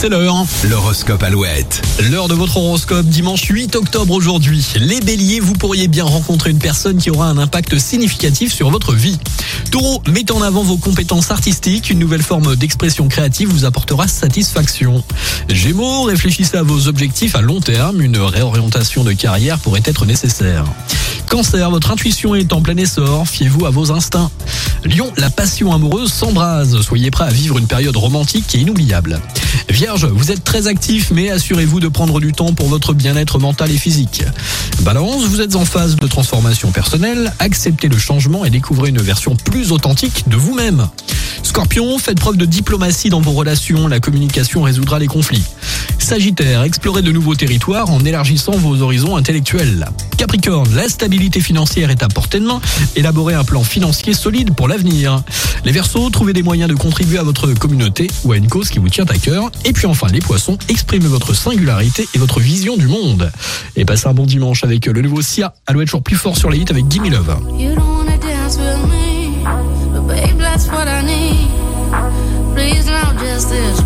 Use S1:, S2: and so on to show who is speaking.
S1: C'est l'heure.
S2: L'horoscope Alouette.
S1: L'heure de votre horoscope dimanche 8 octobre aujourd'hui. Les béliers, vous pourriez bien rencontrer une personne qui aura un impact significatif sur votre vie. Taureau, mettez en avant vos compétences artistiques. Une nouvelle forme d'expression créative vous apportera satisfaction. Gémeaux, réfléchissez à vos objectifs à long terme. Une réorientation de carrière pourrait être nécessaire. Cancer, votre intuition est en plein essor. Fiez-vous à vos instincts. Lion, la passion amoureuse s'embrase. Soyez prêt à vivre une période romantique et inoubliable. Vierge, vous êtes très actif, mais assurez-vous de prendre du temps pour votre bien-être mental et physique. Balance, vous êtes en phase de transformation personnelle. Acceptez le changement et découvrez une version plus authentique de vous-même. Scorpion, faites preuve de diplomatie dans vos relations. La communication résoudra les conflits. Sagittaire, explorez de nouveaux territoires en élargissant vos horizons intellectuels. Capricorne, la stabilité financière est à portée de main, élaborez un plan financier solide pour l'avenir. Les Verseaux, trouvez des moyens de contribuer à votre communauté ou à une cause qui vous tient à cœur. Et puis enfin les Poissons, exprimez votre singularité et votre vision du monde. Et passez un bon dimanche avec le nouveau Sia, Alouette toujours plus fort sur les hits avec Gimme Love.
S3: Please just this